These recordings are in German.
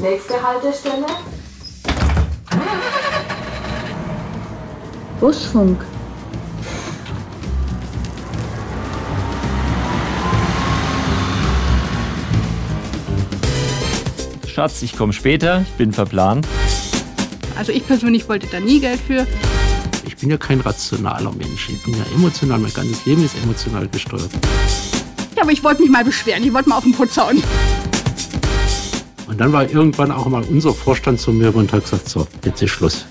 Nächste Haltestelle. Busfunk. Schatz, ich komme später, ich bin verplant. Also ich persönlich wollte da nie Geld für. Ich bin ja kein rationaler Mensch. Ich bin ja emotional, mein ganzes Leben ist emotional gesteuert. Ja, aber ich wollte mich mal beschweren, ich wollte mal auf den Putz hauen. Und dann war irgendwann auch mal unser Vorstand zu mir und hat gesagt, so, jetzt ist Schluss.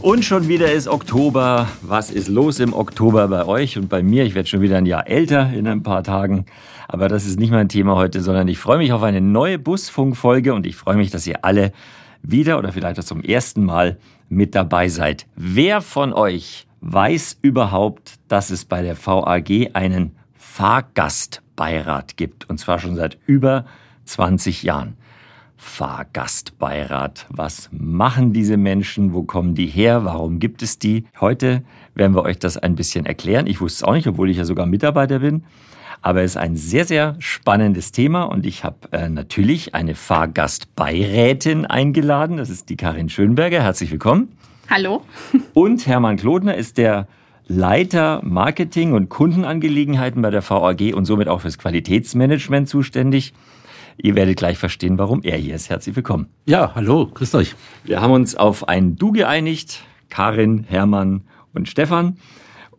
Und schon wieder ist Oktober. Was ist los im Oktober bei euch und bei mir? Ich werde schon wieder ein Jahr älter in ein paar Tagen. Aber das ist nicht mein Thema heute, sondern ich freue mich auf eine neue Busfunkfolge und ich freue mich, dass ihr alle wieder oder vielleicht auch zum ersten Mal mit dabei seid. Wer von euch weiß überhaupt, dass es bei der VAG einen Fahrgastbeirat gibt? Und zwar schon seit über 20 Jahren. Fahrgastbeirat. Was machen diese Menschen? Wo kommen die her? Warum gibt es die? Heute werden wir euch das ein bisschen erklären. Ich wusste es auch nicht, obwohl ich ja sogar Mitarbeiter bin. Aber es ist ein sehr, sehr spannendes Thema und ich habe äh, natürlich eine Fahrgastbeirätin eingeladen. Das ist die Karin Schönberger. Herzlich willkommen. Hallo. Und Hermann Klodner ist der Leiter Marketing und Kundenangelegenheiten bei der VAG und somit auch fürs Qualitätsmanagement zuständig. Ihr werdet gleich verstehen, warum er hier ist. Herzlich willkommen. Ja, hallo, grüßt euch. Wir haben uns auf ein Du geeinigt. Karin, Hermann und Stefan.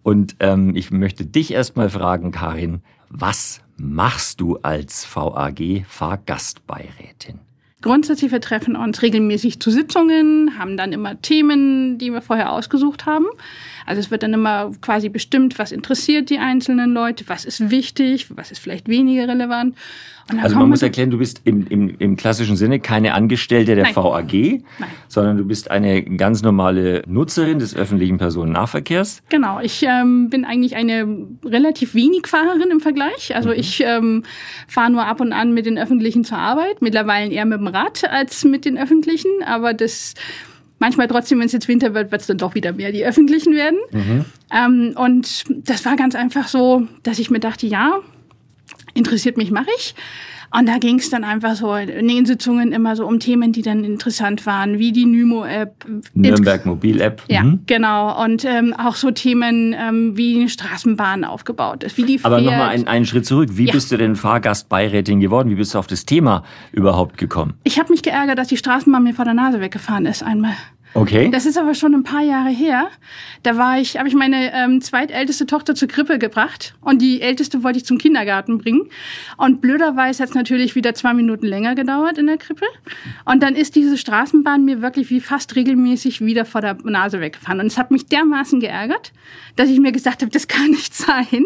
Und ähm, ich möchte dich erstmal fragen, Karin, was machst du als VAG Fahrgastbeirätin? Grundsätzlich, wir treffen uns regelmäßig zu Sitzungen, haben dann immer Themen, die wir vorher ausgesucht haben. Also es wird dann immer quasi bestimmt, was interessiert die einzelnen Leute, was ist wichtig, was ist vielleicht weniger relevant. Also man muss erklären, du bist im, im, im klassischen Sinne keine Angestellte der Nein. VAG, Nein. sondern du bist eine ganz normale Nutzerin des öffentlichen Personennahverkehrs. Genau, ich ähm, bin eigentlich eine relativ wenig Fahrerin im Vergleich. Also mhm. ich ähm, fahre nur ab und an mit den Öffentlichen zur Arbeit, mittlerweile eher mit dem Rad als mit den Öffentlichen, aber das manchmal trotzdem, wenn es jetzt Winter wird, wird es dann doch wieder mehr die öffentlichen werden. Mhm. Ähm, und das war ganz einfach so, dass ich mir dachte, ja, interessiert mich, mache ich. Und da ging es dann einfach so in den Sitzungen immer so um Themen, die dann interessant waren, wie die Nymo-App. Nürnberg Mobil-App. Ja, mhm. genau. Und ähm, auch so Themen, ähm, wie eine Straßenbahn aufgebaut ist, wie die Aber nochmal einen, einen Schritt zurück. Wie ja. bist du denn Fahrgastbeirätin geworden? Wie bist du auf das Thema überhaupt gekommen? Ich habe mich geärgert, dass die Straßenbahn mir vor der Nase weggefahren ist einmal. Okay. Das ist aber schon ein paar Jahre her. Da war ich, habe ich meine ähm, zweitälteste Tochter zur Krippe gebracht und die älteste wollte ich zum Kindergarten bringen. Und blöderweise hat es natürlich wieder zwei Minuten länger gedauert in der Krippe. Und dann ist diese Straßenbahn mir wirklich wie fast regelmäßig wieder vor der Nase weggefahren. Und es hat mich dermaßen geärgert, dass ich mir gesagt habe, das kann nicht sein.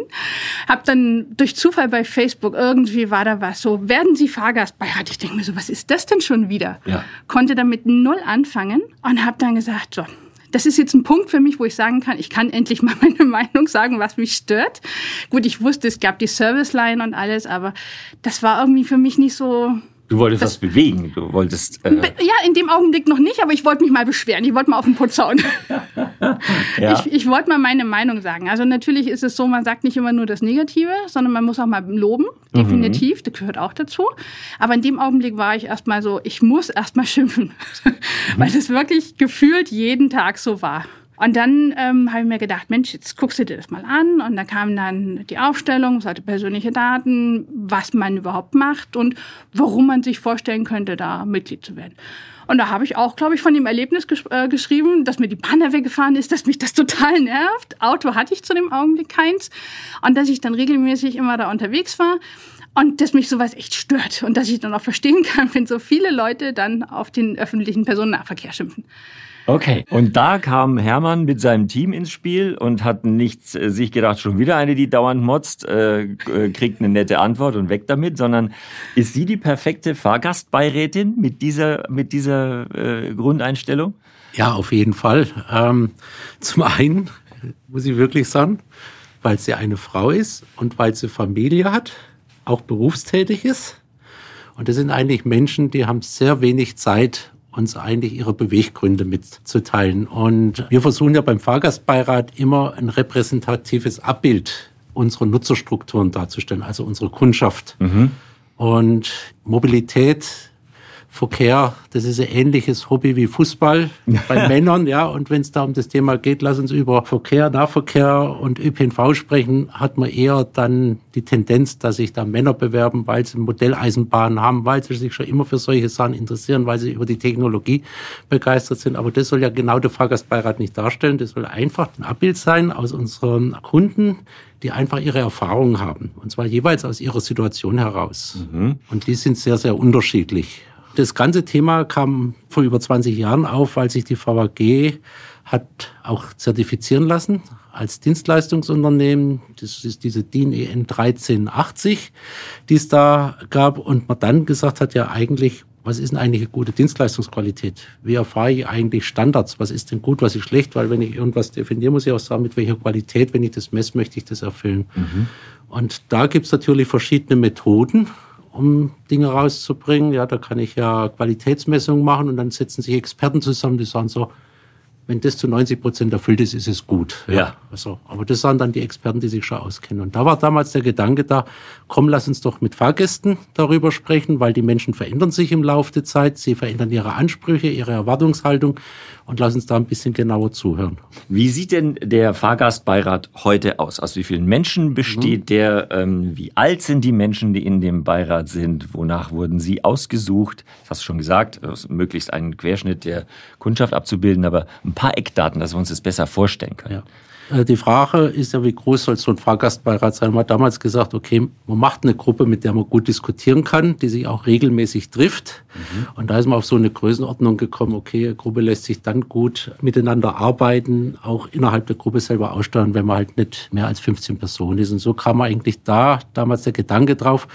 Hab dann durch Zufall bei Facebook irgendwie war da was so, werden Sie Fahrgastbeirat? Ich denke mir so, was ist das denn schon wieder? Ja. Konnte damit null anfangen und habe dann gesagt, so, das ist jetzt ein Punkt für mich, wo ich sagen kann, ich kann endlich mal meine Meinung sagen, was mich stört. Gut, ich wusste, es gab die Serviceline und alles, aber das war irgendwie für mich nicht so Du wolltest das, was bewegen. Du wolltest. Äh ja, in dem Augenblick noch nicht, aber ich wollte mich mal beschweren. Ich wollte mal auf den Putz hauen. ja. Ich, ich wollte mal meine Meinung sagen. Also natürlich ist es so, man sagt nicht immer nur das Negative, sondern man muss auch mal loben. Definitiv. Mhm. Das gehört auch dazu. Aber in dem Augenblick war ich erstmal so, ich muss erstmal schimpfen. Weil es wirklich gefühlt jeden Tag so war. Und dann ähm, habe ich mir gedacht, Mensch, jetzt guckst du dir das mal an. Und da kam dann die Aufstellung, seine persönliche Daten, was man überhaupt macht und warum man sich vorstellen könnte, da Mitglied zu werden. Und da habe ich auch, glaube ich, von dem Erlebnis gesch äh, geschrieben, dass mir die da weggefahren ist, dass mich das total nervt. Auto hatte ich zu dem Augenblick keins. Und dass ich dann regelmäßig immer da unterwegs war. Und dass mich sowas echt stört. Und dass ich dann auch verstehen kann, wenn so viele Leute dann auf den öffentlichen Personennahverkehr schimpfen. Okay. Und da kam Hermann mit seinem Team ins Spiel und hat nicht äh, sich gedacht, schon wieder eine, die dauernd motzt, äh, äh, kriegt eine nette Antwort und weg damit, sondern ist sie die perfekte Fahrgastbeirätin mit dieser, mit dieser äh, Grundeinstellung? Ja, auf jeden Fall. Ähm, zum einen muss ich wirklich sagen, weil sie eine Frau ist und weil sie Familie hat, auch berufstätig ist. Und das sind eigentlich Menschen, die haben sehr wenig Zeit, uns eigentlich ihre Beweggründe mitzuteilen. Und wir versuchen ja beim Fahrgastbeirat immer ein repräsentatives Abbild unserer Nutzerstrukturen darzustellen, also unsere Kundschaft. Mhm. Und Mobilität Verkehr, das ist ein ähnliches Hobby wie Fußball bei Männern, ja. Und wenn es da um das Thema geht, lass uns über Verkehr, Nahverkehr und ÖPNV sprechen, hat man eher dann die Tendenz, dass sich da Männer bewerben, weil sie Modelleisenbahnen haben, weil sie sich schon immer für solche Sachen interessieren, weil sie über die Technologie begeistert sind. Aber das soll ja genau der Fahrgastbeirat nicht darstellen. Das soll einfach ein Abbild sein aus unseren Kunden, die einfach ihre Erfahrungen haben. Und zwar jeweils aus ihrer Situation heraus. Mhm. Und die sind sehr, sehr unterschiedlich. Das ganze Thema kam vor über 20 Jahren auf, weil sich die VAG hat auch zertifizieren lassen als Dienstleistungsunternehmen. Das ist diese DIN EN 1380, die es da gab. Und man dann gesagt hat, ja eigentlich, was ist denn eigentlich eine gute Dienstleistungsqualität? Wie erfahre ich eigentlich Standards? Was ist denn gut, was ist schlecht? Weil wenn ich irgendwas definiere, muss ich auch sagen, mit welcher Qualität, wenn ich das messe, möchte ich das erfüllen. Mhm. Und da gibt es natürlich verschiedene Methoden um Dinge rauszubringen. Ja, da kann ich ja Qualitätsmessungen machen und dann setzen sich Experten zusammen, die sagen so, wenn das zu 90 Prozent erfüllt ist, ist es gut. Ja. ja. Also, aber das waren dann die Experten, die sich schon auskennen. Und da war damals der Gedanke da, komm, lass uns doch mit Fahrgästen darüber sprechen, weil die Menschen verändern sich im Laufe der Zeit, sie verändern ihre Ansprüche, ihre Erwartungshaltung und lass uns da ein bisschen genauer zuhören. Wie sieht denn der Fahrgastbeirat heute aus? Aus wie vielen Menschen besteht mhm. der? Ähm, wie alt sind die Menschen, die in dem Beirat sind? Wonach wurden sie ausgesucht? Das hast du schon gesagt, möglichst einen Querschnitt der Kundschaft abzubilden, aber ein paar Eckdaten, dass wir uns das besser vorstellen können. Ja. Äh, die Frage ist ja, wie groß soll so ein Fahrgastbeirat sein? Man hat damals gesagt, okay, man macht eine Gruppe, mit der man gut diskutieren kann, die sich auch regelmäßig trifft. Mhm. Und da ist man auf so eine Größenordnung gekommen, okay, eine Gruppe lässt sich dann gut miteinander arbeiten, auch innerhalb der Gruppe selber aussteuern, wenn man halt nicht mehr als 15 Personen ist. Und so kam man eigentlich da damals der Gedanke drauf,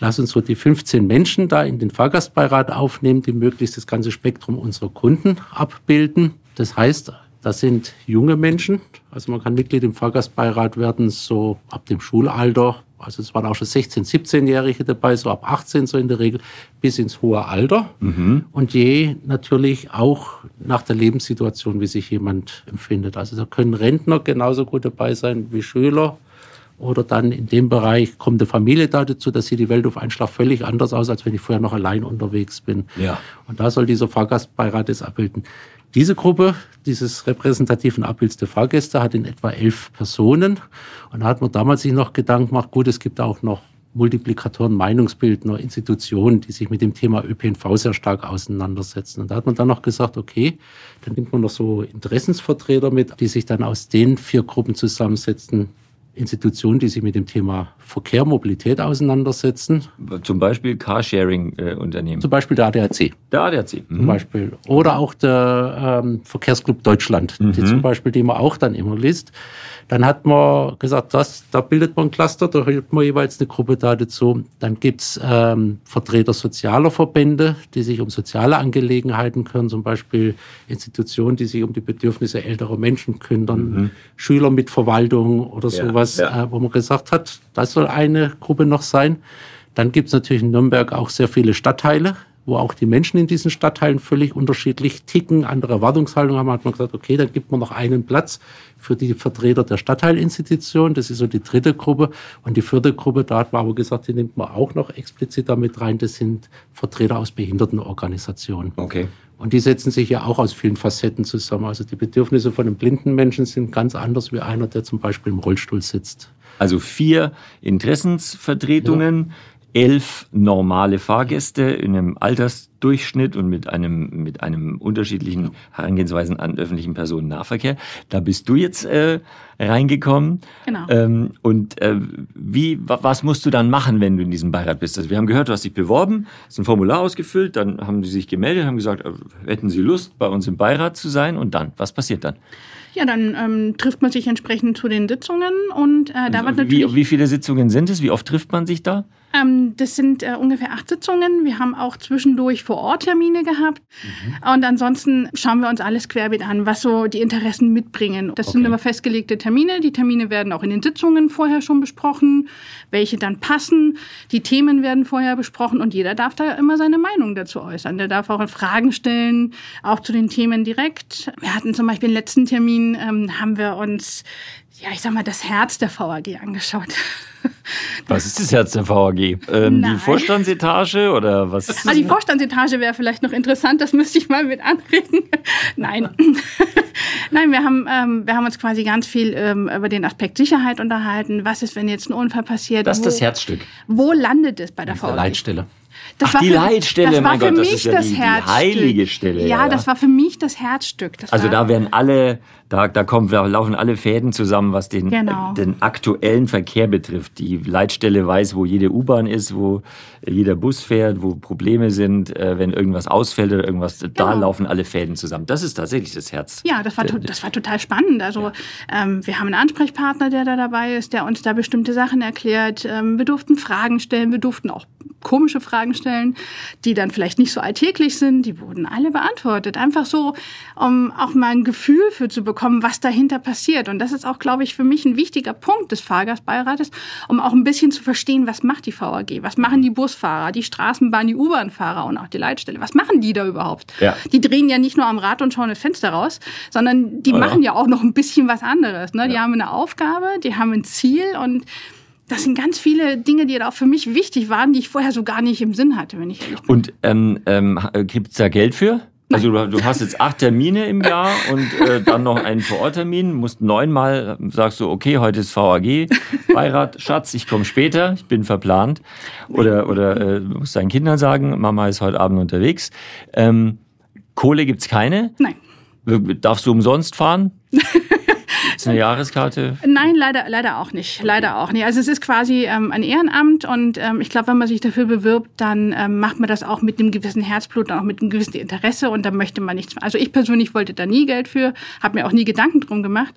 lass uns so die 15 Menschen da in den Fahrgastbeirat aufnehmen, die möglichst das ganze Spektrum unserer Kunden abbilden. Das heißt, das sind junge Menschen. Also man kann Mitglied im Fahrgastbeirat werden, so ab dem Schulalter. Also es waren auch schon 16-, 17-Jährige dabei, so ab 18 so in der Regel, bis ins hohe Alter. Mhm. Und je natürlich auch nach der Lebenssituation, wie sich jemand empfindet. Also da können Rentner genauso gut dabei sein wie Schüler. Oder dann in dem Bereich kommt eine Familie da dazu, dass sieht die Welt auf einen Schlag völlig anders aus, als wenn ich vorher noch allein unterwegs bin. Ja. Und da soll dieser Fahrgastbeirat das abbilden. Diese Gruppe, dieses repräsentativen Abbilds der Fahrgäste, hat in etwa elf Personen. Und da hat man damals sich noch Gedanken gemacht, gut, es gibt auch noch Multiplikatoren, Meinungsbildner, Institutionen, die sich mit dem Thema ÖPNV sehr stark auseinandersetzen. Und da hat man dann noch gesagt, okay, dann nimmt man noch so Interessensvertreter mit, die sich dann aus den vier Gruppen zusammensetzen, Institutionen, die sich mit dem Thema Verkehr, Mobilität auseinandersetzen. Zum Beispiel Carsharing-Unternehmen. Zum Beispiel der ADAC. Der ADAC. Mhm. Zum Beispiel. Oder auch der ähm, Verkehrsclub Deutschland, mhm. die zum Beispiel, die man auch dann immer liest. Dann hat man gesagt, das, da bildet man ein Cluster, da hilft man jeweils eine Gruppe da dazu. Dann gibt's ähm, Vertreter sozialer Verbände, die sich um soziale Angelegenheiten kümmern, zum Beispiel Institutionen, die sich um die Bedürfnisse älterer Menschen kümmern, mhm. Schüler mit Verwaltung oder ja, sowas, ja. Äh, wo man gesagt hat, das soll eine Gruppe noch sein. Dann gibt's natürlich in Nürnberg auch sehr viele Stadtteile, wo auch die Menschen in diesen Stadtteilen völlig unterschiedlich ticken, andere Erwartungshaltungen haben, hat man gesagt, okay, dann gibt man noch einen Platz für die Vertreter der Stadtteilinstitution. Das ist so die dritte Gruppe. Und die vierte Gruppe, da hat man aber gesagt, die nimmt man auch noch explizit damit rein. Das sind Vertreter aus Behindertenorganisationen. Okay. Und die setzen sich ja auch aus vielen Facetten zusammen. Also die Bedürfnisse von einem blinden Menschen sind ganz anders wie einer, der zum Beispiel im Rollstuhl sitzt. Also vier Interessensvertretungen. Ja elf normale Fahrgäste in einem Altersdurchschnitt und mit einem, mit einem unterschiedlichen Herangehensweisen an öffentlichen Personennahverkehr. Da bist du jetzt äh, reingekommen. Genau. Ähm, und äh, wie, was musst du dann machen, wenn du in diesem Beirat bist? Also wir haben gehört, du hast dich beworben, hast ein Formular ausgefüllt, dann haben sie sich gemeldet, haben gesagt, äh, hätten sie Lust, bei uns im Beirat zu sein und dann, was passiert dann? Ja, dann ähm, trifft man sich entsprechend zu den Sitzungen und äh, da also, wird natürlich. Wie, wie viele Sitzungen sind es? Wie oft trifft man sich da? Ähm, das sind äh, ungefähr acht Sitzungen. Wir haben auch zwischendurch vor Ort Termine gehabt. Mhm. Und ansonsten schauen wir uns alles querbeet an, was so die Interessen mitbringen. Das okay. sind immer festgelegte Termine. Die Termine werden auch in den Sitzungen vorher schon besprochen, welche dann passen. Die Themen werden vorher besprochen und jeder darf da immer seine Meinung dazu äußern. Der darf auch Fragen stellen, auch zu den Themen direkt. Wir hatten zum Beispiel den letzten Termin, ähm, haben wir uns ja, ich sag mal, das Herz der VAG angeschaut. Was ist das Herz der VAG? Ähm, die Vorstandsetage oder was? Ist ah, die Vorstandsetage wäre vielleicht noch interessant, das müsste ich mal mit anregen. Nein. Nein, wir haben, ähm, wir haben uns quasi ganz viel ähm, über den Aspekt Sicherheit unterhalten. Was ist, wenn jetzt ein Unfall passiert? Das ist wo, das Herzstück. Wo landet es bei der VAG? Leitstelle. Das Ach, die für, Leitstelle, das mein war für Gott, mich das ist ja das die, Herzstück. die heilige Stelle. Ja, ja, das war für mich das Herzstück. Das also da werden alle, da, da, kommen, da laufen alle Fäden zusammen, was den, genau. den aktuellen Verkehr betrifft. Die Leitstelle weiß, wo jede U-Bahn ist, wo jeder Bus fährt, wo Probleme sind, äh, wenn irgendwas ausfällt oder irgendwas, genau. da laufen alle Fäden zusammen. Das ist tatsächlich das Herz. Ja, das war, das war total spannend. Also ja. ähm, wir haben einen Ansprechpartner, der da dabei ist, der uns da bestimmte Sachen erklärt. Ähm, wir durften Fragen stellen, wir durften auch komische Fragen stellen, die dann vielleicht nicht so alltäglich sind. Die wurden alle beantwortet. Einfach so, um auch mal ein Gefühl für zu bekommen, was dahinter passiert. Und das ist auch, glaube ich, für mich ein wichtiger Punkt des Fahrgastbeirates, um auch ein bisschen zu verstehen, was macht die VAG, was machen die Busfahrer, die Straßenbahn, die U-Bahn-Fahrer und auch die Leitstelle. Was machen die da überhaupt? Ja. Die drehen ja nicht nur am Rad und schauen das Fenster raus, sondern die oh ja. machen ja auch noch ein bisschen was anderes. Ne? Die haben eine Aufgabe, die haben ein Ziel und das sind ganz viele Dinge, die auch für mich wichtig waren, die ich vorher so gar nicht im Sinn hatte, wenn ich ehrlich bin. Und ähm, ähm, gibt es da Geld für? Also du, du, hast jetzt acht Termine im Jahr und äh, dann noch einen Vororttermin, musst neunmal, sagst du, okay, heute ist VAG, Beirat, Schatz, ich komme später, ich bin verplant. Oder, oder äh, musst deinen Kindern sagen, Mama ist heute Abend unterwegs. Ähm, Kohle gibt's keine? Nein. Darfst du umsonst fahren? Gibt's eine Jahreskarte? Nein, leider, leider auch nicht. Leider auch nicht. Also es ist quasi ähm, ein Ehrenamt und ähm, ich glaube, wenn man sich dafür bewirbt, dann ähm, macht man das auch mit einem gewissen Herzblut und auch mit einem gewissen Interesse und da möchte man nichts. Also ich persönlich wollte da nie Geld für, habe mir auch nie Gedanken drum gemacht,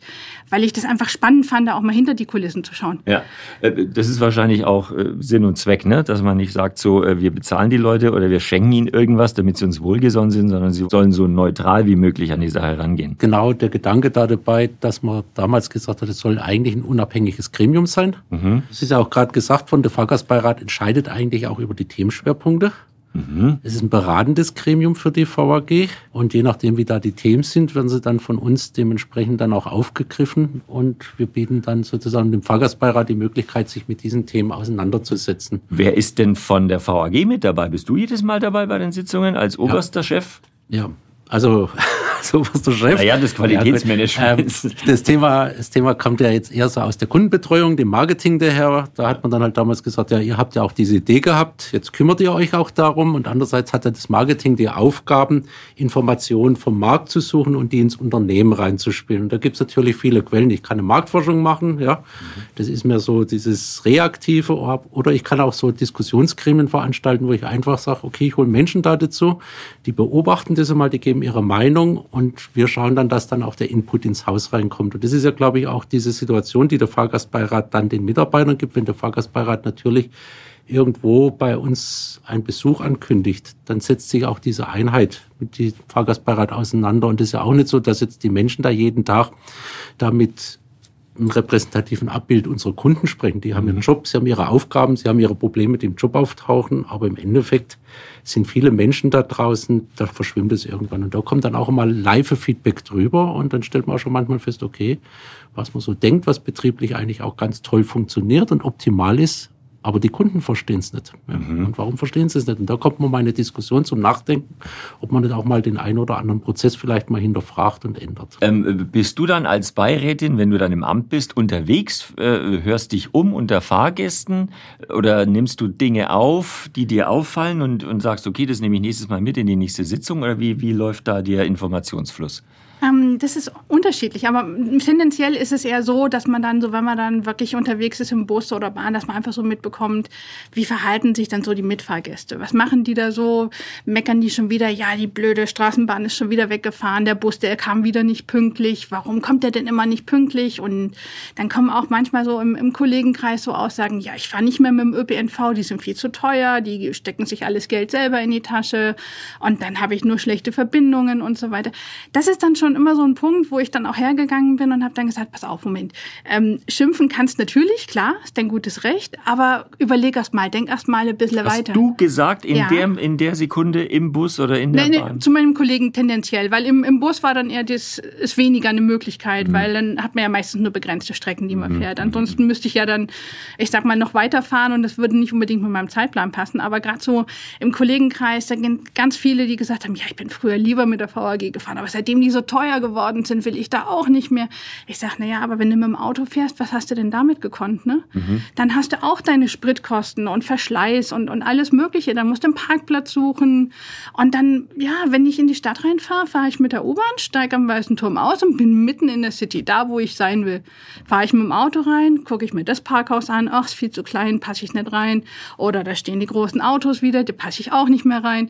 weil ich das einfach spannend fand, da auch mal hinter die Kulissen zu schauen. Ja, äh, das ist wahrscheinlich auch äh, Sinn und Zweck, ne? dass man nicht sagt, so äh, wir bezahlen die Leute oder wir schenken ihnen irgendwas, damit sie uns wohlgesonnen sind, sondern sie sollen so neutral wie möglich an die Sache herangehen. Genau, der Gedanke da dabei, dass man damals gesagt hat, es soll eigentlich ein unabhängiges Gremium sein. Mhm. Es ist ja auch gerade gesagt worden, der Fahrgastbeirat entscheidet eigentlich auch über die Themenschwerpunkte. Mhm. Es ist ein beratendes Gremium für die VAG und je nachdem, wie da die Themen sind, werden sie dann von uns dementsprechend dann auch aufgegriffen und wir bieten dann sozusagen dem Fahrgastbeirat die Möglichkeit, sich mit diesen Themen auseinanderzusetzen. Wer ist denn von der VAG mit dabei? Bist du jedes Mal dabei bei den Sitzungen als oberster ja. Chef? Ja, also so was der Chef. Naja, das Qualitätsmanagement. Ähm, das, Thema, das Thema kommt ja jetzt eher so aus der Kundenbetreuung, dem Marketing daher. Da hat man dann halt damals gesagt, ja, ihr habt ja auch diese Idee gehabt, jetzt kümmert ihr euch auch darum. Und andererseits hat ja das Marketing die Aufgaben, Informationen vom Markt zu suchen und die ins Unternehmen reinzuspielen. Und da gibt's natürlich viele Quellen. Ich kann eine Marktforschung machen, ja. Das ist mir so dieses Reaktive. Oder ich kann auch so Diskussionsgremien veranstalten, wo ich einfach sage, okay, ich hole Menschen da dazu, die beobachten das einmal, die geben ihre Meinung und wir schauen dann, dass dann auch der Input ins Haus reinkommt. Und das ist ja, glaube ich, auch diese Situation, die der Fahrgastbeirat dann den Mitarbeitern gibt, wenn der Fahrgastbeirat natürlich irgendwo bei uns einen Besuch ankündigt, dann setzt sich auch diese Einheit mit dem Fahrgastbeirat auseinander. Und es ist ja auch nicht so, dass jetzt die Menschen da jeden Tag damit einem repräsentativen Abbild unserer Kunden sprechen. Die haben ihren mhm. Job, sie haben ihre Aufgaben, sie haben ihre Probleme, die im Job auftauchen, aber im Endeffekt sind viele Menschen da draußen, da verschwimmt es irgendwann. Und da kommt dann auch mal Live-Feedback drüber und dann stellt man auch schon manchmal fest, okay, was man so denkt, was betrieblich eigentlich auch ganz toll funktioniert und optimal ist, aber die Kunden verstehen es nicht. Mhm. Und warum verstehen sie es nicht? Und da kommt man mal eine Diskussion zum Nachdenken, ob man nicht auch mal den einen oder anderen Prozess vielleicht mal hinterfragt und ändert. Ähm, bist du dann als Beirätin, wenn du dann im Amt bist, unterwegs, äh, hörst dich um unter Fahrgästen oder nimmst du Dinge auf, die dir auffallen und, und sagst, okay, das nehme ich nächstes Mal mit in die nächste Sitzung oder wie, wie läuft da der Informationsfluss? Ähm, das ist unterschiedlich, aber tendenziell ist es eher so, dass man dann so, wenn man dann wirklich unterwegs ist im Bus oder Bahn, dass man einfach so mitbekommt, wie verhalten sich dann so die Mitfahrgäste? Was machen die da so? Meckern die schon wieder? Ja, die blöde Straßenbahn ist schon wieder weggefahren, der Bus, der kam wieder nicht pünktlich. Warum kommt der denn immer nicht pünktlich? Und dann kommen auch manchmal so im, im Kollegenkreis so Aussagen, ja, ich fahre nicht mehr mit dem ÖPNV, die sind viel zu teuer, die stecken sich alles Geld selber in die Tasche und dann habe ich nur schlechte Verbindungen und so weiter. Das ist dann schon immer so ein Punkt, wo ich dann auch hergegangen bin und habe dann gesagt, pass auf, Moment, ähm, schimpfen kannst natürlich, klar, ist dein gutes Recht, aber überleg erst mal, denk erst mal ein bisschen Hast weiter. du gesagt in, ja. der, in der Sekunde im Bus oder in der nee, Bahn? Nee, zu meinem Kollegen tendenziell, weil im, im Bus war dann eher das, ist weniger eine Möglichkeit, mhm. weil dann hat man ja meistens nur begrenzte Strecken, die man mhm. fährt. Ansonsten müsste ich ja dann, ich sag mal, noch weiterfahren und das würde nicht unbedingt mit meinem Zeitplan passen. Aber gerade so im Kollegenkreis, da sind ganz viele, die gesagt haben, ja, ich bin früher lieber mit der VAG gefahren, aber seitdem die so teuer geworden sind, will ich da auch nicht mehr. Ich sage, na ja, aber wenn du mit dem Auto fährst, was hast du denn damit gekonnt? Ne? Mhm. Dann hast du auch deine Spritkosten und Verschleiß und, und alles Mögliche. Dann musst du einen Parkplatz suchen. Und dann, ja, wenn ich in die Stadt reinfahre, fahre ich mit der U-Bahn, steige am Weißen Turm aus und bin mitten in der City, da wo ich sein will. Fahre ich mit dem Auto rein, gucke ich mir das Parkhaus an, ach, ist viel zu klein, passe ich nicht rein. Oder da stehen die großen Autos wieder, da passe ich auch nicht mehr rein.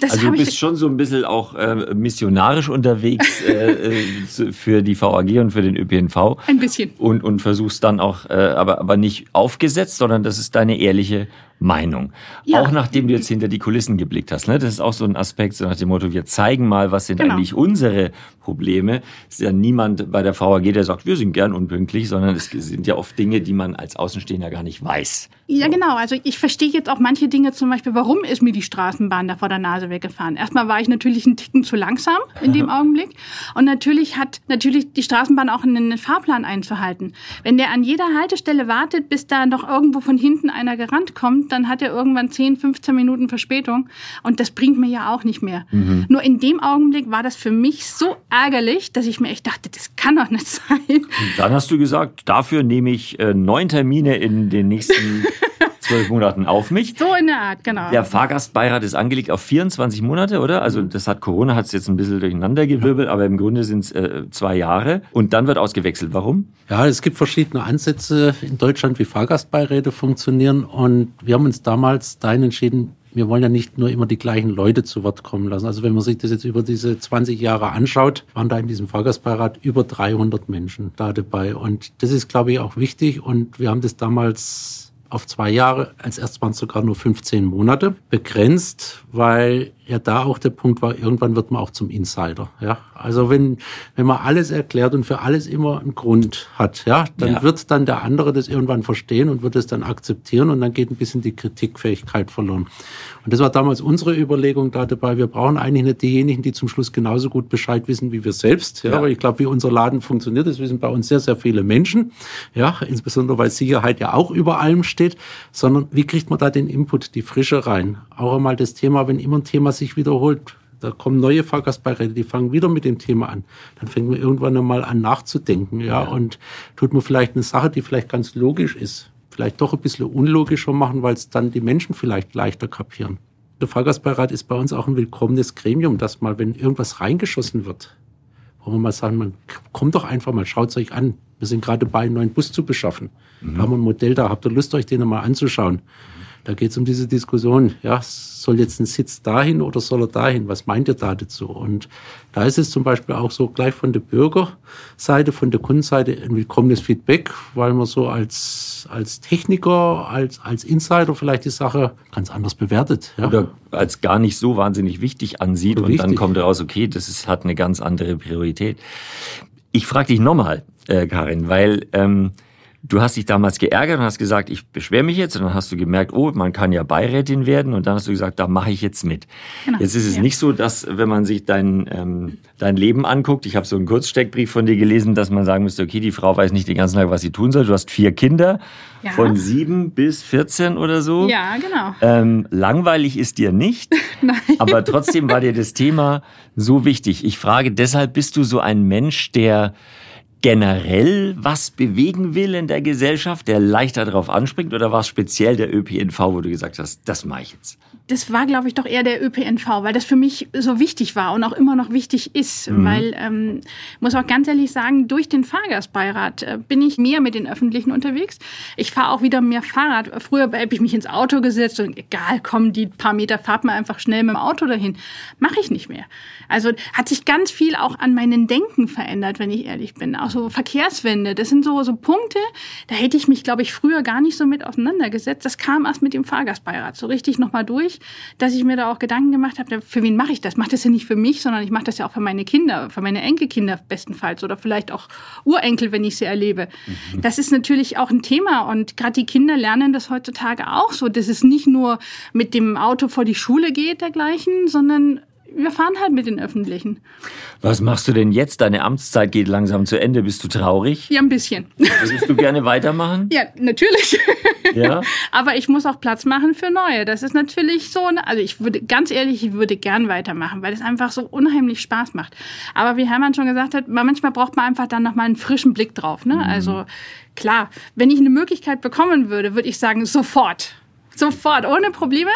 Das also du bist schon so ein bisschen auch äh, missionarisch unterwegs äh, äh für die VAG und für den ÖPNV. Ein bisschen. Und, und versuchst dann auch, äh, aber, aber nicht aufgesetzt, sondern das ist deine ehrliche Meinung. Ja. Auch nachdem du jetzt hinter die Kulissen geblickt hast. Ne? Das ist auch so ein Aspekt, so nach dem Motto, wir zeigen mal, was sind genau. eigentlich unsere Probleme. Es ist ja niemand bei der VAG, der sagt, wir sind gern unpünktlich, sondern es sind ja oft Dinge, die man als Außenstehender gar nicht weiß. Ja, so. genau. Also ich verstehe jetzt auch manche Dinge, zum Beispiel, warum ist mir die Straßenbahn da vor der Nase weggefahren? Erstmal war ich natürlich einen Ticken zu langsam in dem Augenblick. Und natürlich hat natürlich die Straßenbahn auch einen Fahrplan einzuhalten. Wenn der an jeder Haltestelle wartet, bis da noch irgendwo von hinten einer gerannt kommt, dann hat er irgendwann 10, 15 Minuten Verspätung. Und das bringt mir ja auch nicht mehr. Mhm. Nur in dem Augenblick war das für mich so ärgerlich, dass ich mir echt dachte, das kann doch nicht sein. Und dann hast du gesagt, dafür nehme ich äh, neun Termine in den nächsten zwölf Monaten auf mich. So in der Art, genau. Der Fahrgastbeirat ist angelegt auf 24 Monate, oder? Also das hat Corona hat es jetzt ein bisschen durcheinander gewirbelt, aber im Grunde sind es äh, zwei Jahre. Und dann wird ausgewechselt. Warum? Ja, es gibt verschiedene Ansätze in Deutschland, wie Fahrgastbeiräte funktionieren. Und wir haben uns damals dahin entschieden, wir wollen ja nicht nur immer die gleichen Leute zu Wort kommen lassen. Also wenn man sich das jetzt über diese 20 Jahre anschaut, waren da in diesem Fahrgastbeirat über 300 Menschen da dabei. Und das ist, glaube ich, auch wichtig. Und wir haben das damals auf zwei Jahre, als erstes waren es sogar nur 15 Monate, begrenzt, weil ja da auch der Punkt war, irgendwann wird man auch zum Insider. Ja, also wenn wenn man alles erklärt und für alles immer einen Grund hat, ja, dann ja. wird dann der andere das irgendwann verstehen und wird es dann akzeptieren und dann geht ein bisschen die Kritikfähigkeit verloren. Und das war damals unsere Überlegung da dabei. Wir brauchen eigentlich nicht diejenigen, die zum Schluss genauso gut Bescheid wissen wie wir selbst. Ja, ja. aber ich glaube, wie unser Laden funktioniert, das wissen bei uns sehr sehr viele Menschen. Ja, insbesondere weil Sicherheit ja auch über allem steht. Sondern wie kriegt man da den Input, die Frische rein? Auch einmal das Thema, wenn immer ein Thema sich wiederholt. Da kommen neue Fahrgastbeiräte, die fangen wieder mit dem Thema an. Dann fängt man irgendwann einmal an nachzudenken, ja, ja, und tut man vielleicht eine Sache, die vielleicht ganz logisch ist, vielleicht doch ein bisschen unlogischer machen, weil es dann die Menschen vielleicht leichter kapieren. Der Fahrgastbeirat ist bei uns auch ein willkommenes Gremium, dass mal, wenn irgendwas reingeschossen wird, wo man mal sagen, man kommt doch einfach mal, schaut es euch an. Wir sind gerade dabei, einen neuen Bus zu beschaffen. Mhm. Da haben wir ein Modell da. Habt ihr Lust, euch den mal anzuschauen? Da geht es um diese Diskussion, ja, soll jetzt ein Sitz dahin oder soll er dahin? Was meint ihr da dazu? Und da ist es zum Beispiel auch so gleich von der Bürgerseite, von der Kundenseite ein willkommenes Feedback, weil man so als, als Techniker, als, als Insider vielleicht die Sache ganz anders bewertet. Ja. Oder als gar nicht so wahnsinnig wichtig ansieht oder und wichtig. dann kommt raus, okay, das ist, hat eine ganz andere Priorität. Ich frage dich nochmal, äh, Karin, weil ähm, Du hast dich damals geärgert und hast gesagt, ich beschwere mich jetzt. Und dann hast du gemerkt, oh, man kann ja Beirätin werden. Und dann hast du gesagt, da mache ich jetzt mit. Genau. Jetzt ist es ja. nicht so, dass, wenn man sich dein, ähm, dein Leben anguckt, ich habe so einen Kurzsteckbrief von dir gelesen, dass man sagen müsste, okay, die Frau weiß nicht den ganzen Tag, was sie tun soll. Du hast vier Kinder, ja. von sieben bis 14 oder so. Ja, genau. Ähm, langweilig ist dir nicht. Nein. Aber trotzdem war dir das Thema so wichtig. Ich frage deshalb, bist du so ein Mensch, der generell was bewegen will in der Gesellschaft, der leichter darauf anspringt? Oder war es speziell der ÖPNV, wo du gesagt hast, das mache ich jetzt? Das war, glaube ich, doch eher der ÖPNV, weil das für mich so wichtig war und auch immer noch wichtig ist. Mhm. Weil, ähm, muss auch ganz ehrlich sagen, durch den Fahrgastbeirat äh, bin ich mehr mit den Öffentlichen unterwegs. Ich fahre auch wieder mehr Fahrrad. Früher habe ich mich ins Auto gesetzt und egal, kommen die paar Meter, fahrt man einfach schnell mit dem Auto dahin. Mache ich nicht mehr. Also hat sich ganz viel auch an meinen Denken verändert, wenn ich ehrlich bin. Auch auch so Verkehrswende. Das sind so, so Punkte, da hätte ich mich, glaube ich, früher gar nicht so mit auseinandergesetzt. Das kam erst mit dem Fahrgastbeirat so richtig nochmal durch, dass ich mir da auch Gedanken gemacht habe, für wen mache ich das? Mache das ja nicht für mich, sondern ich mache das ja auch für meine Kinder, für meine Enkelkinder bestenfalls oder vielleicht auch Urenkel, wenn ich sie erlebe. Mhm. Das ist natürlich auch ein Thema und gerade die Kinder lernen das heutzutage auch so, dass es nicht nur mit dem Auto vor die Schule geht, dergleichen, sondern wir fahren halt mit den Öffentlichen. Was machst du denn jetzt? Deine Amtszeit geht langsam zu Ende. Bist du traurig? Ja, ein bisschen. Würdest du gerne weitermachen? Ja, natürlich. Ja? Aber ich muss auch Platz machen für neue. Das ist natürlich so, also ich würde, ganz ehrlich, ich würde gern weitermachen, weil es einfach so unheimlich Spaß macht. Aber wie Hermann schon gesagt hat, manchmal braucht man einfach dann nochmal einen frischen Blick drauf. Ne? Mhm. Also klar, wenn ich eine Möglichkeit bekommen würde, würde ich sagen, sofort. Sofort, ohne Probleme.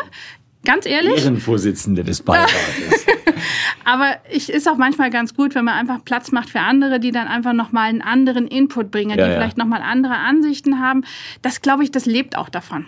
Ganz ehrlich? Ehrenvorsitzende des Beirates. Aber ich ist auch manchmal ganz gut, wenn man einfach Platz macht für andere, die dann einfach nochmal einen anderen Input bringen, ja, die ja. vielleicht nochmal andere Ansichten haben. Das glaube ich, das lebt auch davon.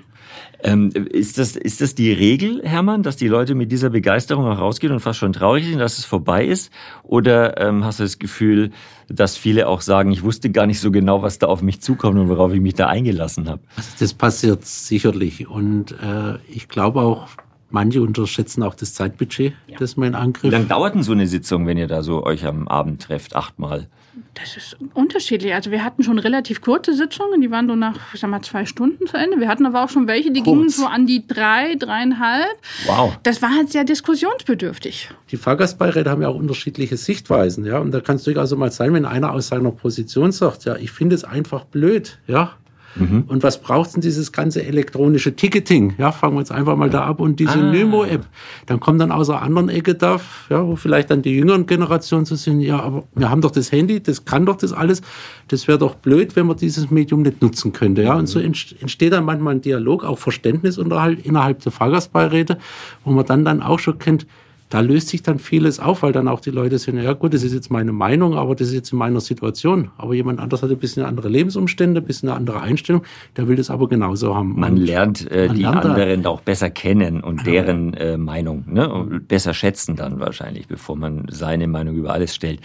Ähm, ist, das, ist das die Regel, Hermann, dass die Leute mit dieser Begeisterung auch rausgehen und fast schon traurig sind, dass es vorbei ist? Oder ähm, hast du das Gefühl, dass viele auch sagen, ich wusste gar nicht so genau, was da auf mich zukommt und worauf ich mich da eingelassen habe? Also das passiert sicherlich. Und äh, ich glaube auch, Manche unterschätzen auch das Zeitbudget, ja. das man in Angriff. Wie lange dauert denn so eine Sitzung, wenn ihr da so euch am Abend trefft? Achtmal? Das ist unterschiedlich. Also wir hatten schon relativ kurze Sitzungen, die waren so nach, ich sag mal, zwei Stunden zu Ende. Wir hatten aber auch schon welche, die Kurz. gingen so an die drei, dreieinhalb. Wow. Das war halt sehr diskussionsbedürftig. Die Fahrgastbeiräte haben ja auch unterschiedliche Sichtweisen, ja. Und da kann es durchaus mal sein, wenn einer aus seiner Position sagt, ja, ich finde es einfach blöd, ja. Mhm. Und was braucht denn dieses ganze elektronische Ticketing? Ja, fangen wir jetzt einfach mal da ab und diese ah. Nemo-App. Dann kommt dann aus der anderen Ecke da, ja, wo vielleicht dann die jüngeren Generationen zu sind, ja, aber wir haben doch das Handy, das kann doch das alles. Das wäre doch blöd, wenn man dieses Medium nicht nutzen könnte. Ja, und so mhm. entsteht dann manchmal ein Dialog, auch Verständnis innerhalb der Fahrgastbeiräte, wo man dann dann auch schon kennt, da löst sich dann vieles auf, weil dann auch die Leute sagen, ja gut, das ist jetzt meine Meinung, aber das ist jetzt in meiner Situation. Aber jemand anders hat ein bisschen andere Lebensumstände, ein bisschen eine andere Einstellung, der will das aber genauso haben. Man und lernt äh, man die lernt anderen auch besser kennen und ja. deren äh, Meinung ne? und besser schätzen dann wahrscheinlich, bevor man seine Meinung über alles stellt.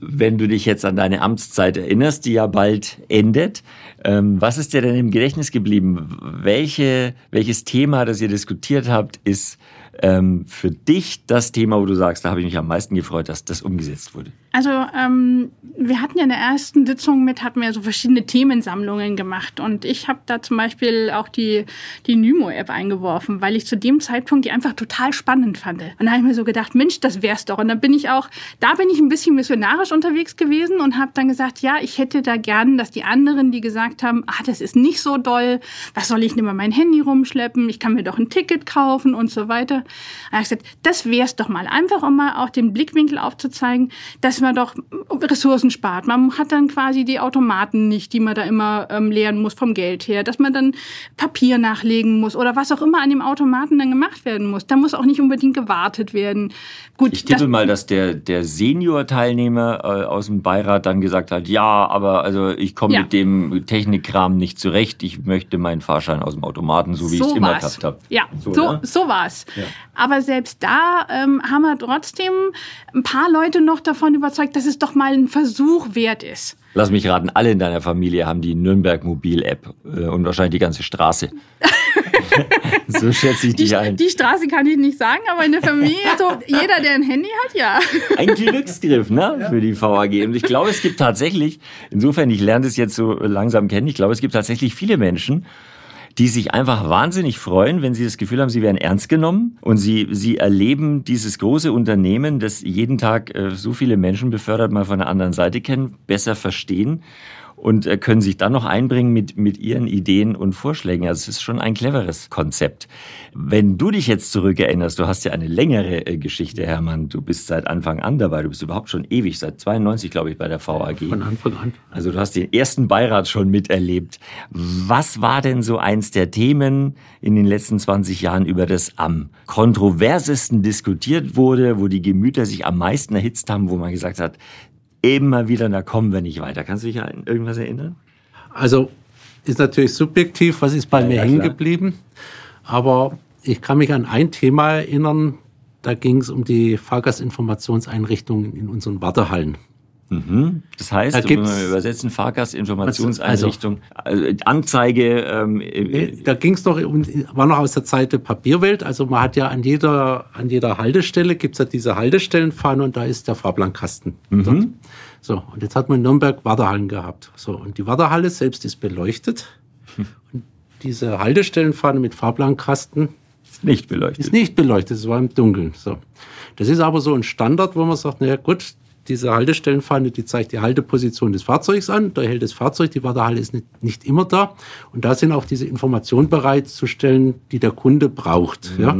Wenn du dich jetzt an deine Amtszeit erinnerst, die ja bald endet, ähm, was ist dir denn im Gedächtnis geblieben? Welche, welches Thema, das ihr diskutiert habt, ist ähm, für dich das Thema, wo du sagst, da habe ich mich am meisten gefreut, dass das umgesetzt wurde? Also ähm, wir hatten ja in der ersten Sitzung mit, hatten wir so verschiedene Themensammlungen gemacht und ich habe da zum Beispiel auch die, die Nymo-App eingeworfen, weil ich zu dem Zeitpunkt die einfach total spannend fand. Und da habe ich mir so gedacht, Mensch, das wär's doch. Und dann bin ich auch, da bin ich ein bisschen missionarisch unterwegs gewesen und habe dann gesagt, ja, ich hätte da gern, dass die anderen, die gesagt haben, ah, das ist nicht so doll, was soll ich nicht mehr mein Handy rumschleppen, ich kann mir doch ein Ticket kaufen und so weiter. Da habe ich gesagt, das wär's doch mal, einfach um mal auch den Blickwinkel aufzuzeigen, dass man doch Ressourcen spart. Man hat dann quasi die Automaten nicht, die man da immer ähm, leeren muss vom Geld her, dass man dann Papier nachlegen muss oder was auch immer an dem Automaten dann gemacht werden muss. Da muss auch nicht unbedingt gewartet werden. Gut, ich tippe mal, dass der, der Senior-Teilnehmer äh, aus dem Beirat dann gesagt hat, ja, aber also ich komme ja. mit dem Technikkram nicht zurecht. Ich möchte meinen Fahrschein aus dem Automaten, so wie so ich es immer gehabt habe. Ja, so, so, ne? so war's. Ja. Aber selbst da ähm, haben wir trotzdem ein paar Leute noch davon überzeugt, dass es doch mal ein Versuch wert ist. Lass mich raten, alle in deiner Familie haben die Nürnberg Mobil-App äh, und wahrscheinlich die ganze Straße. so schätze ich dich die, ein. Die Straße kann ich nicht sagen, aber in der Familie, so jeder, der ein Handy hat, ja. Ein Glücksgriff, ne, für die VAG. Und ich glaube, es gibt tatsächlich, insofern, ich lerne das jetzt so langsam kennen, ich glaube, es gibt tatsächlich viele Menschen, die sich einfach wahnsinnig freuen, wenn sie das Gefühl haben, sie werden ernst genommen und sie, sie erleben dieses große Unternehmen, das jeden Tag äh, so viele Menschen befördert, mal von der anderen Seite kennen, besser verstehen und äh, können sich dann noch einbringen mit, mit ihren Ideen und Vorschlägen. Also es ist schon ein cleveres Konzept. Wenn du dich jetzt zurückerinnerst, du hast ja eine längere äh, Geschichte, Hermann. Du bist seit Anfang an dabei. Du bist überhaupt schon ewig, seit 92, glaube ich, bei der VAG. Von Anfang an. Also du hast den ersten Beirat schon miterlebt. Was war denn so eins der Themen in den letzten 20 Jahren, über das am kontroversesten diskutiert wurde, wo die Gemüter sich am meisten erhitzt haben, wo man gesagt hat, immer wieder, da kommen wir nicht weiter. Kannst du dich an irgendwas erinnern? Also ist natürlich subjektiv, was ist bei ja, mir ja, hängen geblieben. Aber ich kann mich an ein Thema erinnern, da ging es um die Fahrgastinformationseinrichtungen in unseren Wartehallen. Mhm. Das heißt, da wenn wir übersetzen, Fahrgastinformationseinrichtung, also, also Anzeige. Ähm, da ging es noch, war noch aus der Zeit der Papierwelt. Also man hat ja an jeder, an jeder Haltestelle gibt es ja diese Haltestellenfahne und da ist der Fahrplankasten. Mhm. So, und jetzt hat man in Nürnberg Wartehallen gehabt. So, und die Wartehalle selbst ist beleuchtet. Und diese Haltestellenfahne mit Fahrplankasten ist nicht beleuchtet. Ist nicht beleuchtet, es war im Dunkeln. So. Das ist aber so ein Standard, wo man sagt, naja gut, diese Haltestellenfahne, die zeigt die Halteposition des Fahrzeugs an. Da hält das Fahrzeug, die Wartehalle ist nicht, nicht immer da. Und da sind auch diese Informationen bereitzustellen, die der Kunde braucht. Mhm. Ja.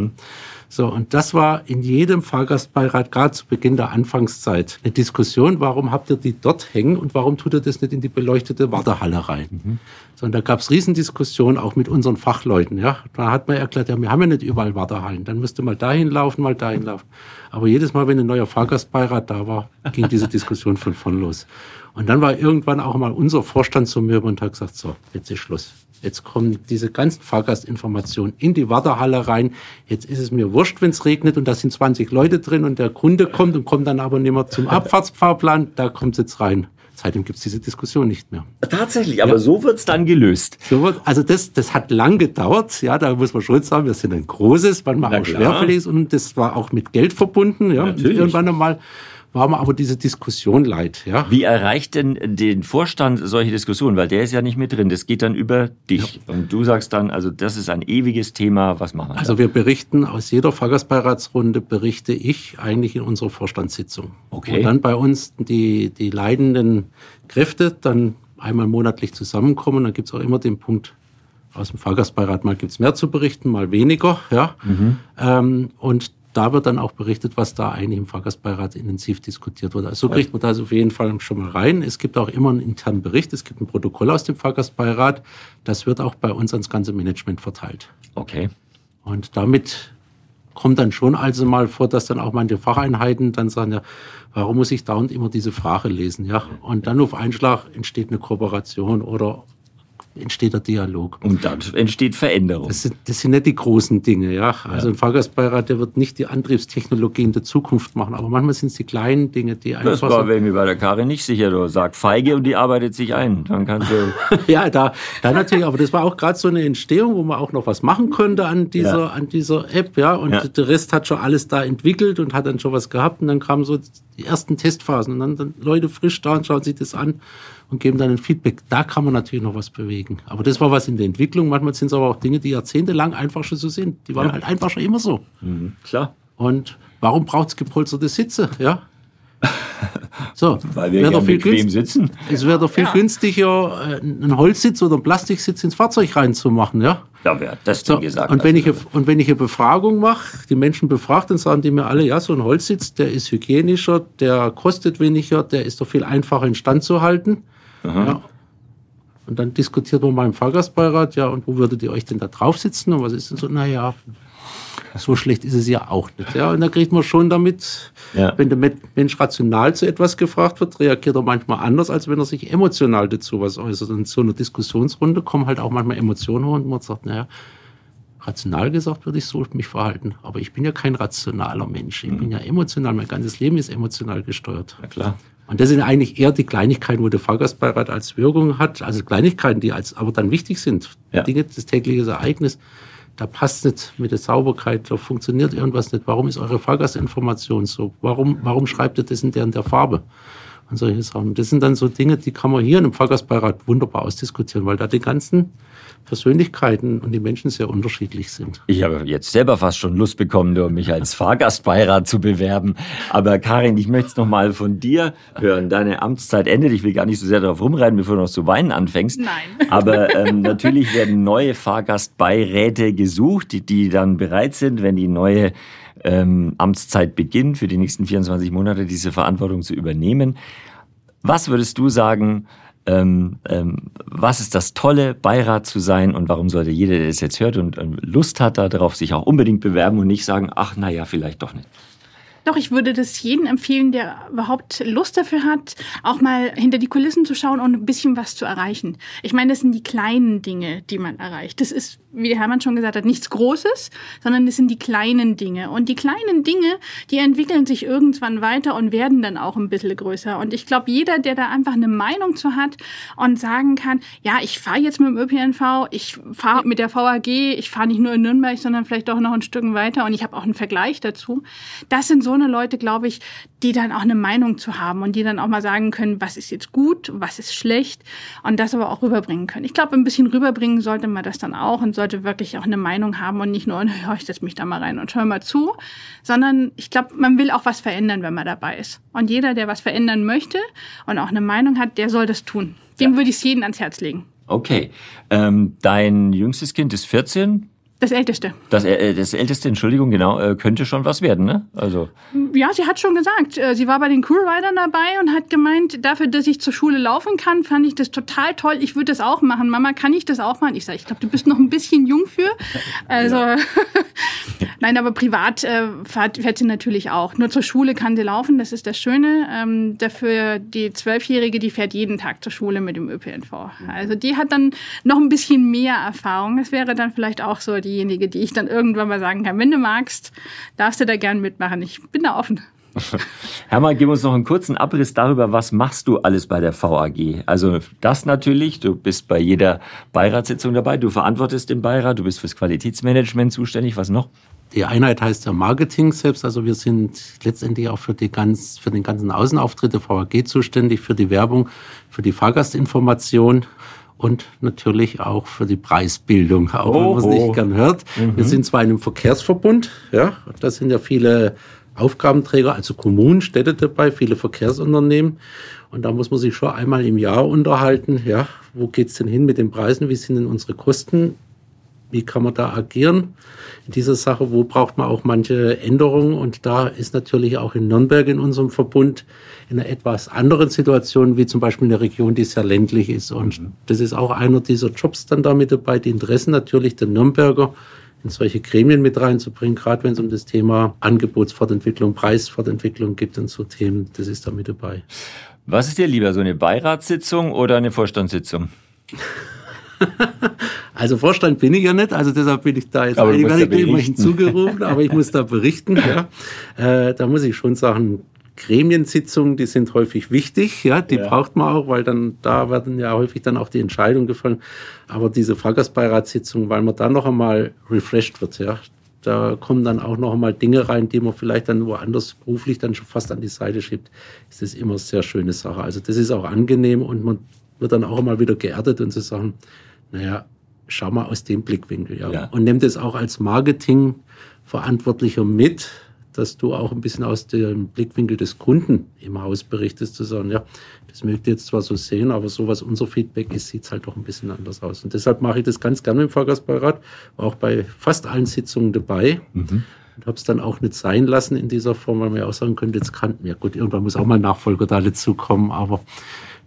So, und das war in jedem Fahrgastbeirat, gerade zu Beginn der Anfangszeit, eine Diskussion, warum habt ihr die dort hängen und warum tut ihr das nicht in die beleuchtete Wartehalle rein? Mhm. So, und da gab es Riesendiskussionen auch mit unseren Fachleuten. Ja. Da hat man erklärt, ja, wir haben ja nicht überall Wartehallen. Dann müsste mal dahin laufen, mal dahin laufen. Aber jedes Mal, wenn ein neuer Fahrgastbeirat da war, ging diese Diskussion von vorn los. Und dann war irgendwann auch mal unser Vorstand zu mir und hat gesagt, so, jetzt ist Schluss. Jetzt kommen diese ganzen Fahrgastinformationen in die Wartehalle rein. Jetzt ist es mir wurscht, wenn es regnet und da sind 20 Leute drin und der Kunde kommt und kommt dann aber nicht mehr zum Abfahrtsfahrplan. Da kommt es jetzt rein. Seitdem gibt es diese Diskussion nicht mehr. Tatsächlich, aber ja. so wird es dann gelöst. So wird, also das, das hat lang gedauert. Ja, da muss man schon sagen, wir sind ein großes, manchmal auch schwerfällig ist und das war auch mit Geld verbunden. Ja, Natürlich. irgendwann einmal war mir aber diese Diskussion leid. Ja. Wie erreicht denn den Vorstand solche Diskussionen? Weil der ist ja nicht mit drin. Das geht dann über dich. Ja. Und du sagst dann, also das ist ein ewiges Thema. Was machen wir? Also da? wir berichten aus jeder Fahrgastbeiratsrunde berichte ich eigentlich in unserer Vorstandssitzung. Okay. Und dann bei uns die, die leidenden Kräfte dann einmal monatlich zusammenkommen. Dann gibt es auch immer den Punkt, aus dem Fahrgastbeirat mal gibt es mehr zu berichten, mal weniger. Ja. Mhm. Ähm, und da wird dann auch berichtet, was da eigentlich im Fahrgastbeirat intensiv diskutiert wurde. Also so kriegt man das auf jeden Fall schon mal rein. Es gibt auch immer einen internen Bericht, es gibt ein Protokoll aus dem Fahrgastbeirat. Das wird auch bei uns ans ganze Management verteilt. Okay. Und damit kommt dann schon also mal vor, dass dann auch manche Facheinheiten dann sagen, ja, warum muss ich dauernd immer diese Frage lesen, ja? Und dann auf Einschlag entsteht eine Kooperation oder entsteht der Dialog. Und dann entsteht Veränderung. Das sind, das sind nicht die großen Dinge, ja. Also ja. ein Fahrgastbeirat, der wird nicht die Antriebstechnologien der Zukunft machen, aber manchmal sind es die kleinen Dinge, die einfach. Das war mir bei der Karin nicht sicher. Du sagst feige und die arbeitet sich ein. Dann kannst du. ja, da, da natürlich, aber das war auch gerade so eine Entstehung, wo man auch noch was machen konnte an dieser, ja. an dieser App, ja. Und ja. der Rest hat schon alles da entwickelt und hat dann schon was gehabt. Und dann kamen so die ersten Testphasen und dann, dann Leute frisch da und schauen sich das an und geben dann ein Feedback. Da kann man natürlich noch was bewegen. Aber das war was in der Entwicklung. Manchmal sind es aber auch Dinge, die jahrzehntelang einfach schon so sind. Die waren ja. halt einfach schon immer so. Mhm, klar. Und warum braucht es gepolsterte Sitze? Ja. So, Weil wir doch viel bequem sitzen. Es wäre doch viel ja. günstiger, äh, einen Holzsitz oder einen Plastiksitz ins Fahrzeug reinzumachen, ja? Ja, wer das so, gesagt und wenn, ich, und wenn ich eine Befragung mache, die Menschen befragt, dann sagen die mir alle, ja, so ein Holzsitz, der ist hygienischer, der kostet weniger, der ist doch viel einfacher in Stand zu halten. Ja. Und dann diskutiert man mal im Fahrgastbeirat, ja, und wo würdet ihr euch denn da drauf sitzen? Und was ist denn so? Naja, so schlecht ist es ja auch nicht. Ja, und da kriegt man schon damit, ja. wenn der Mensch rational zu etwas gefragt wird, reagiert er manchmal anders, als wenn er sich emotional dazu was äußert. Und in so einer Diskussionsrunde kommen halt auch manchmal Emotionen hoch und man sagt, naja, rational gesagt würde ich so mich verhalten. Aber ich bin ja kein rationaler Mensch. Ich mhm. bin ja emotional. Mein ganzes Leben ist emotional gesteuert. Ja, klar. Und das sind eigentlich eher die Kleinigkeiten, wo der Fahrgastbeirat als Wirkung hat, also Kleinigkeiten, die als aber dann wichtig sind. Ja. Dinge, das tägliche Ereignis, da passt nicht mit der Sauberkeit, da funktioniert irgendwas nicht. Warum ist eure Fahrgastinformation so? Warum, warum schreibt ihr das in der, in der Farbe? Und solche Sachen. Das sind dann so Dinge, die kann man hier in einem Fahrgastbeirat wunderbar ausdiskutieren, weil da die ganzen Persönlichkeiten und die Menschen sehr unterschiedlich sind. Ich habe jetzt selber fast schon Lust bekommen, nur mich als Fahrgastbeirat zu bewerben. Aber Karin, ich möchte es nochmal von dir hören. Deine Amtszeit endet. Ich will gar nicht so sehr darauf rumreiten, bevor du noch zu weinen anfängst. Nein. Aber ähm, natürlich werden neue Fahrgastbeiräte gesucht, die, die dann bereit sind, wenn die neue ähm, Amtszeit beginnt, für die nächsten 24 Monate diese Verantwortung zu übernehmen. Was würdest du sagen, ähm, ähm, was ist das Tolle, Beirat zu sein und warum sollte jeder, der das jetzt hört und ähm, Lust hat darauf, sich auch unbedingt bewerben und nicht sagen, ach naja, vielleicht doch nicht. Doch, ich würde das jedem empfehlen, der überhaupt Lust dafür hat, auch mal hinter die Kulissen zu schauen und ein bisschen was zu erreichen. Ich meine, das sind die kleinen Dinge, die man erreicht. Das ist wie der Hermann schon gesagt hat, nichts Großes, sondern es sind die kleinen Dinge. Und die kleinen Dinge, die entwickeln sich irgendwann weiter und werden dann auch ein bisschen größer. Und ich glaube, jeder, der da einfach eine Meinung zu hat und sagen kann, ja, ich fahre jetzt mit dem ÖPNV, ich fahre mit der VAG, ich fahre nicht nur in Nürnberg, sondern vielleicht auch noch ein Stück weiter und ich habe auch einen Vergleich dazu. Das sind so eine Leute, glaube ich, die dann auch eine Meinung zu haben und die dann auch mal sagen können, was ist jetzt gut, was ist schlecht und das aber auch rüberbringen können. Ich glaube, ein bisschen rüberbringen sollte man das dann auch und sollte wirklich auch eine Meinung haben und nicht nur, ja, ich setze mich da mal rein und höre mal zu, sondern ich glaube, man will auch was verändern, wenn man dabei ist. Und jeder, der was verändern möchte und auch eine Meinung hat, der soll das tun. Dem ja. würde ich es jedem ans Herz legen. Okay. Ähm, dein jüngstes Kind ist 14. Das Älteste. Das, äh, das Älteste, Entschuldigung, genau, äh, könnte schon was werden, ne? Also. Ja, sie hat schon gesagt, äh, sie war bei den Crewridern dabei und hat gemeint, dafür, dass ich zur Schule laufen kann, fand ich das total toll. Ich würde das auch machen. Mama, kann ich das auch machen? Ich sage, ich glaube, du bist noch ein bisschen jung für. Also, ja. nein, aber privat äh, fährt, fährt sie natürlich auch. Nur zur Schule kann sie laufen, das ist das Schöne. Ähm, dafür die Zwölfjährige, die fährt jeden Tag zur Schule mit dem ÖPNV. Also die hat dann noch ein bisschen mehr Erfahrung. Das wäre dann vielleicht auch so diejenige, die ich dann irgendwann mal sagen kann, wenn du magst, darfst du da gern mitmachen. Ich bin da offen. Hermann, gib uns noch einen kurzen Abriss darüber, was machst du alles bei der VAG? Also das natürlich, du bist bei jeder Beiratssitzung dabei, du verantwortest den Beirat, du bist fürs Qualitätsmanagement zuständig, was noch? Die Einheit heißt ja Marketing selbst, also wir sind letztendlich auch für, die ganz, für den ganzen Außenauftritt der VAG zuständig, für die Werbung, für die Fahrgastinformation und natürlich auch für die Preisbildung, auch wenn man es nicht gern hört. Mhm. Wir sind zwar in einem Verkehrsverbund, ja, da sind ja viele Aufgabenträger, also Kommunen, Städte dabei, viele Verkehrsunternehmen. Und da muss man sich schon einmal im Jahr unterhalten, ja, wo geht's denn hin mit den Preisen, wie sind denn unsere Kosten, wie kann man da agieren in dieser Sache, wo braucht man auch manche Änderungen. Und da ist natürlich auch in Nürnberg in unserem Verbund in einer etwas anderen Situation, wie zum Beispiel eine Region, die sehr ländlich ist. Und mhm. das ist auch einer dieser Jobs dann damit dabei, die Interessen natürlich der Nürnberger in solche Gremien mit reinzubringen, gerade wenn es um das Thema Angebotsfortentwicklung, Preisfortentwicklung gibt und so Themen, das ist da mit dabei. Was ist dir lieber, so eine Beiratssitzung oder eine Vorstandssitzung? also Vorstand bin ich ja nicht, also deshalb bin ich da jetzt eigentlich hinzugerufen, aber ich muss da berichten. Ja. Äh, da muss ich schon sagen, Gremiensitzungen, die sind häufig wichtig, ja, die ja. braucht man auch, weil dann da werden ja häufig dann auch die Entscheidungen gefallen. Aber diese Fahrgastbeiratssitzung, weil man da noch einmal refreshed wird, ja, da kommen dann auch noch einmal Dinge rein, die man vielleicht dann woanders beruflich dann schon fast an die Seite schiebt, ist das immer eine sehr schöne Sache. Also das ist auch angenehm und man wird dann auch mal wieder geerdet und zu sagen, naja, schau mal aus dem Blickwinkel, ja. ja. Und nimm das auch als Marketingverantwortlicher mit, dass du auch ein bisschen aus dem Blickwinkel des Kunden im Haus berichtest, zu sagen, ja, das mögt ihr jetzt zwar so sehen, aber so was unser Feedback ist, sieht es halt doch ein bisschen anders aus. Und deshalb mache ich das ganz gerne im Fahrgastbeirat, war auch bei fast allen Sitzungen dabei. Mhm. Und habe es dann auch nicht sein lassen in dieser Form, weil man ja auch sagen könnte, jetzt kannten wir. Gut, irgendwann muss auch mal ein Nachfolger da dazukommen, aber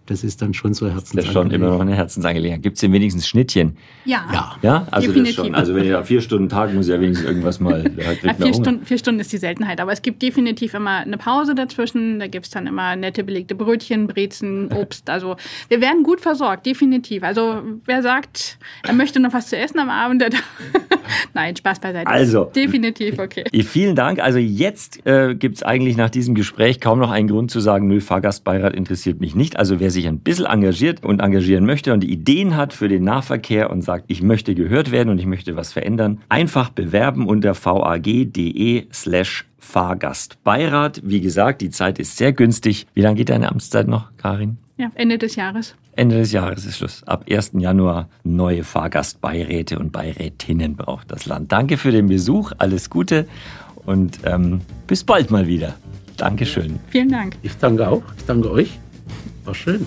das ist dann schon so Herzensangelegenheit. Das ist schon immer noch eine Herzensangelegenheit. Gibt es denn wenigstens Schnittchen? Ja. Ja, ja? Also definitiv. Das schon. Also wenn ihr da vier Stunden Tag muss ja wenigstens irgendwas mal. Ja, vier, Stunden, vier Stunden ist die Seltenheit, aber es gibt definitiv immer eine Pause dazwischen. Da gibt es dann immer nette belegte Brötchen, Brezen, Obst. Also wir werden gut versorgt, definitiv. Also wer sagt, er möchte noch was zu essen am Abend, der Nein, Spaß beiseite. Also. Definitiv, okay. Vielen Dank. Also jetzt äh, gibt es eigentlich nach diesem Gespräch kaum noch einen Grund zu sagen, nö, Fahrgastbeirat interessiert mich nicht. Also wer sich ein bisschen engagiert und engagieren möchte und Ideen hat für den Nahverkehr und sagt, ich möchte gehört werden und ich möchte was verändern, einfach bewerben unter vag.de slash Fahrgastbeirat. Wie gesagt, die Zeit ist sehr günstig. Wie lange geht deine Amtszeit noch, Karin? Ja, Ende des Jahres. Ende des Jahres ist Schluss. Ab 1. Januar neue Fahrgastbeiräte und Beirätinnen braucht das Land. Danke für den Besuch, alles Gute und ähm, bis bald mal wieder. Dankeschön. Vielen Dank. Ich danke auch. Ich danke euch. War schön.